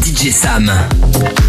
DJ Sam.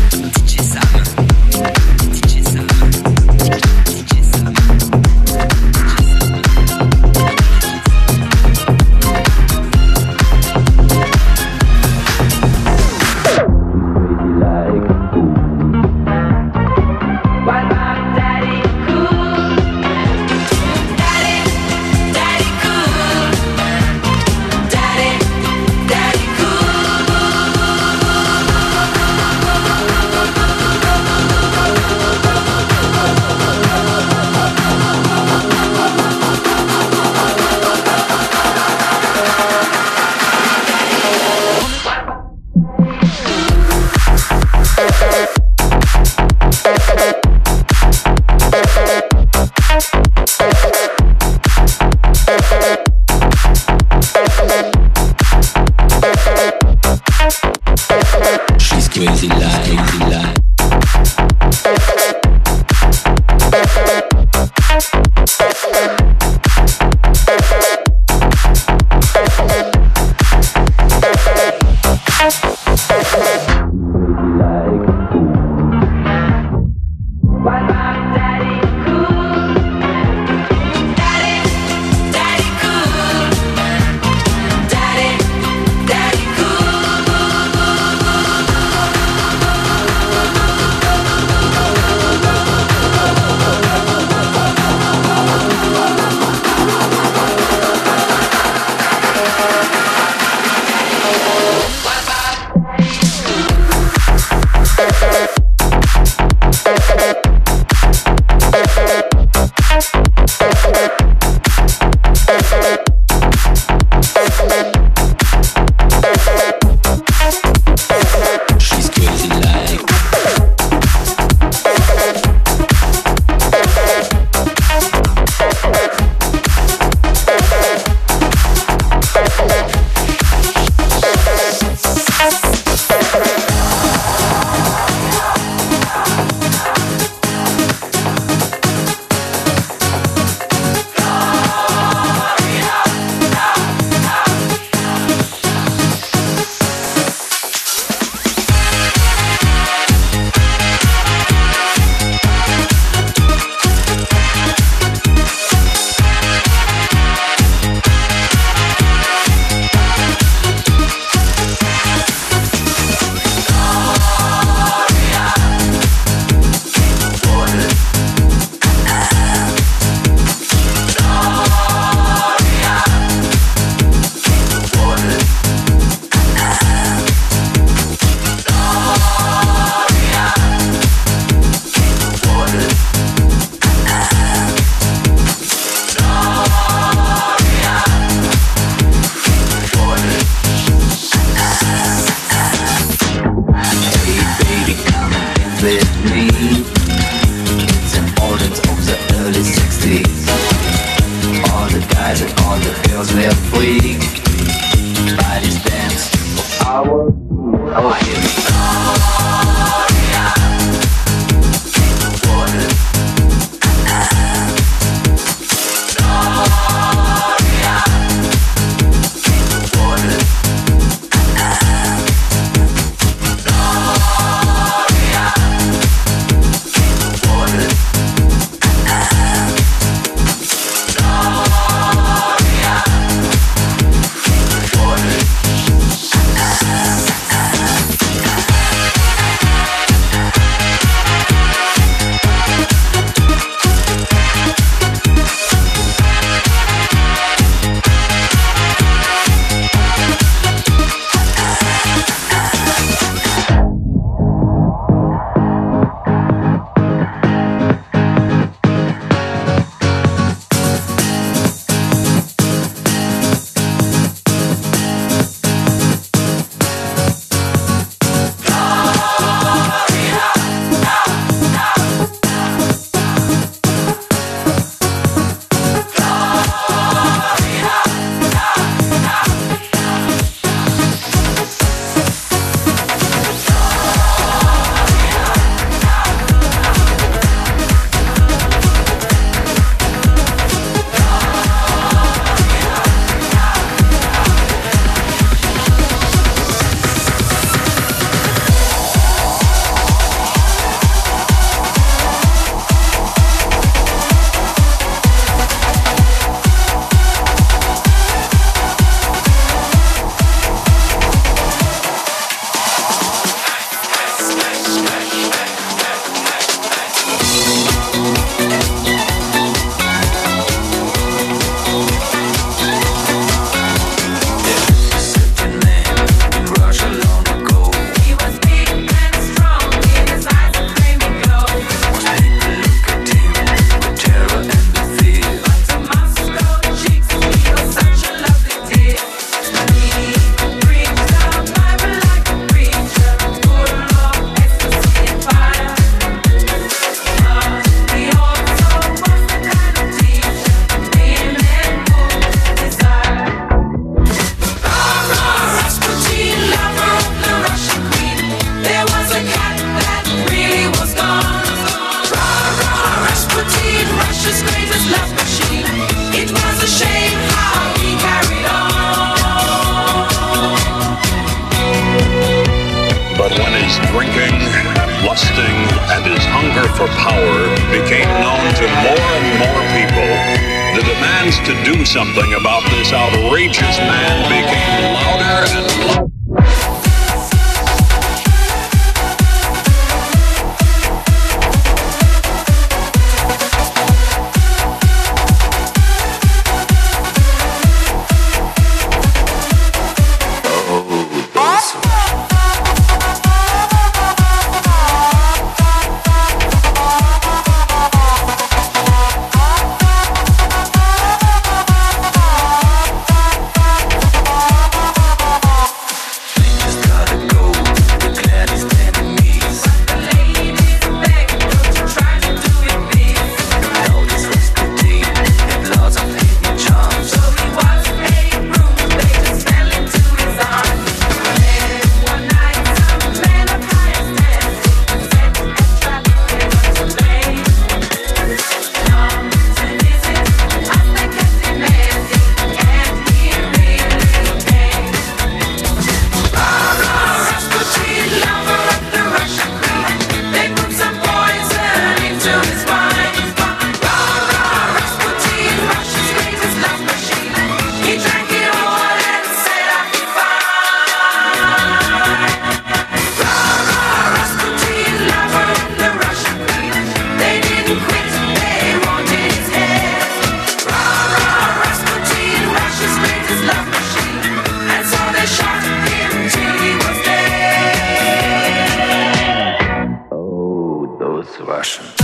Russian.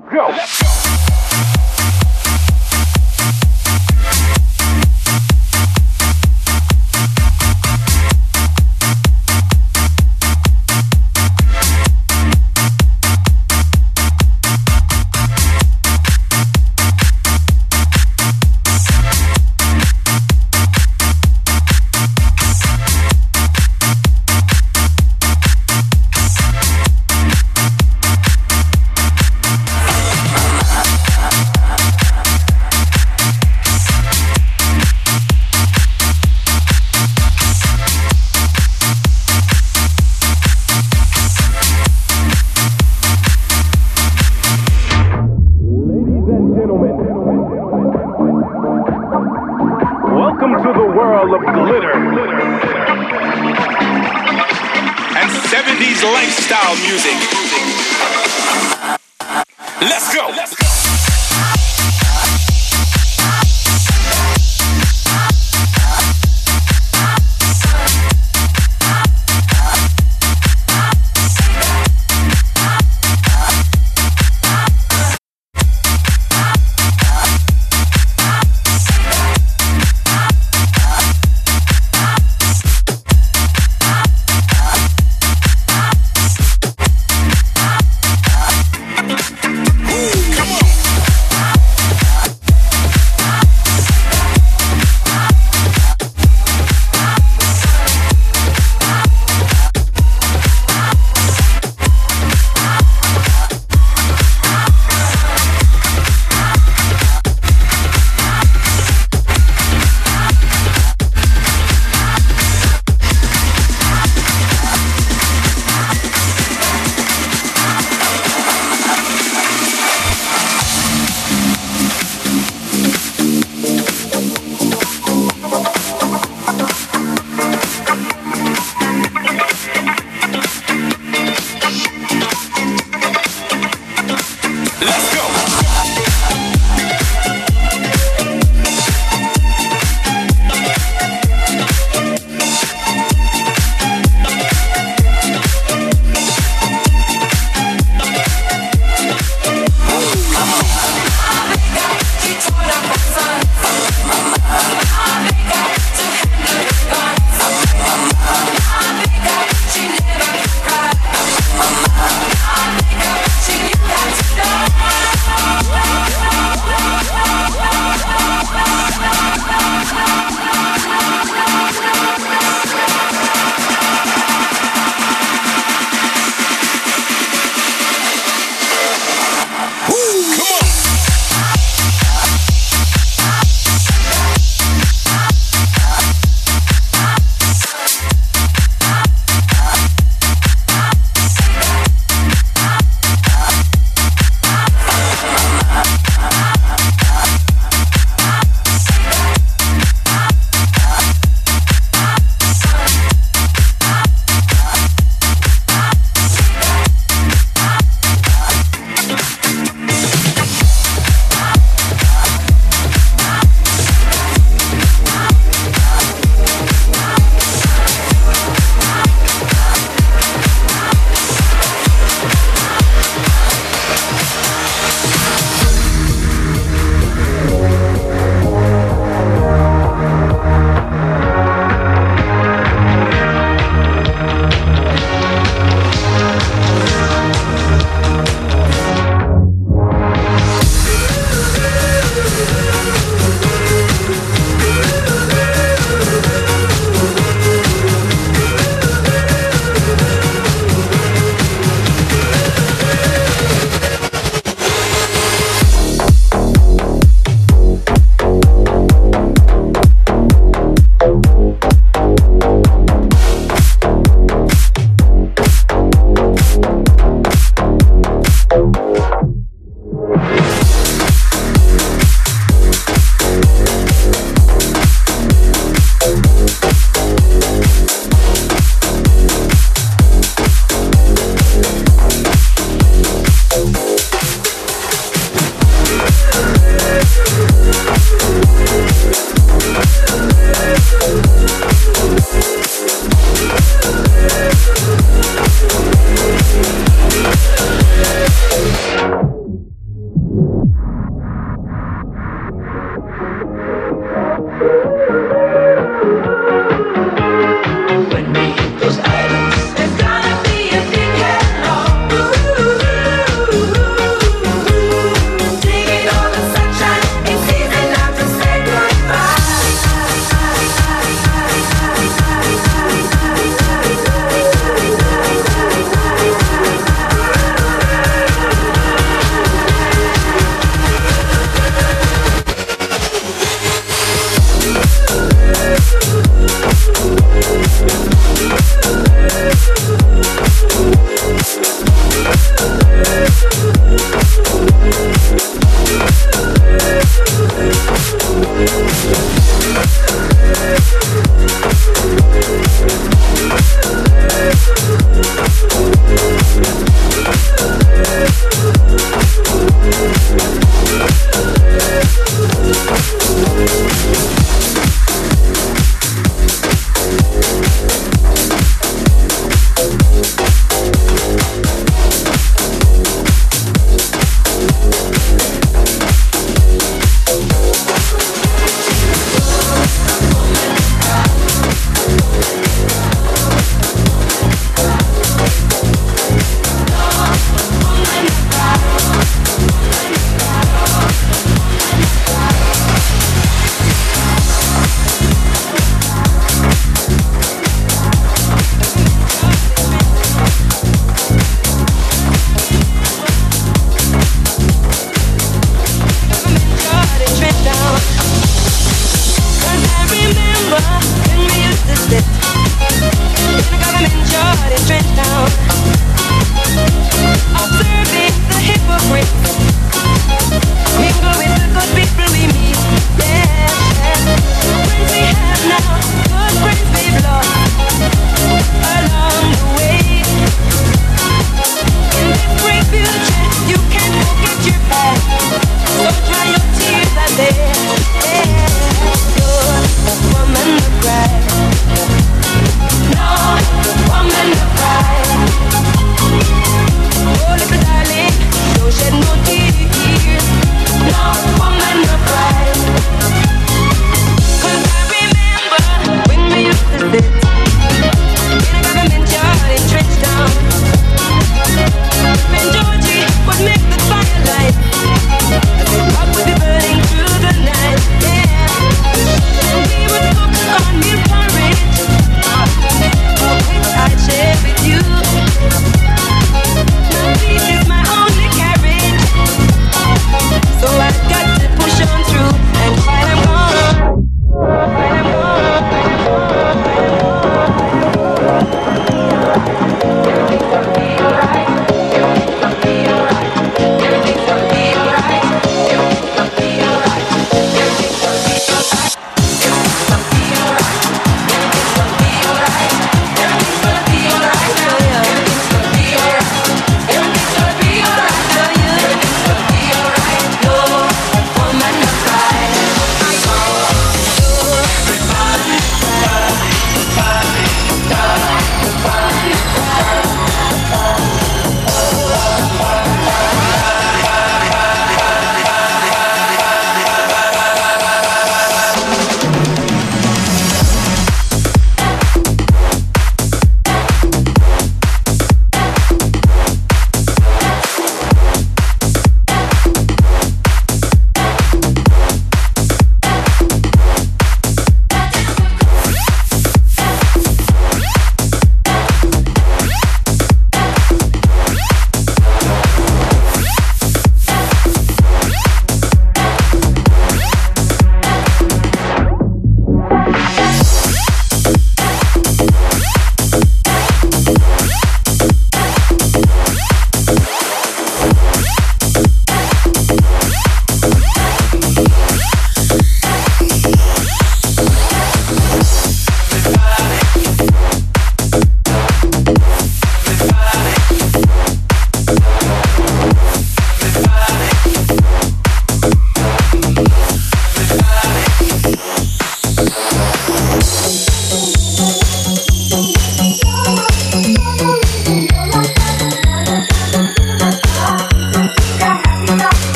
Go!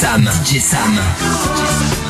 Sam. DJ Sam.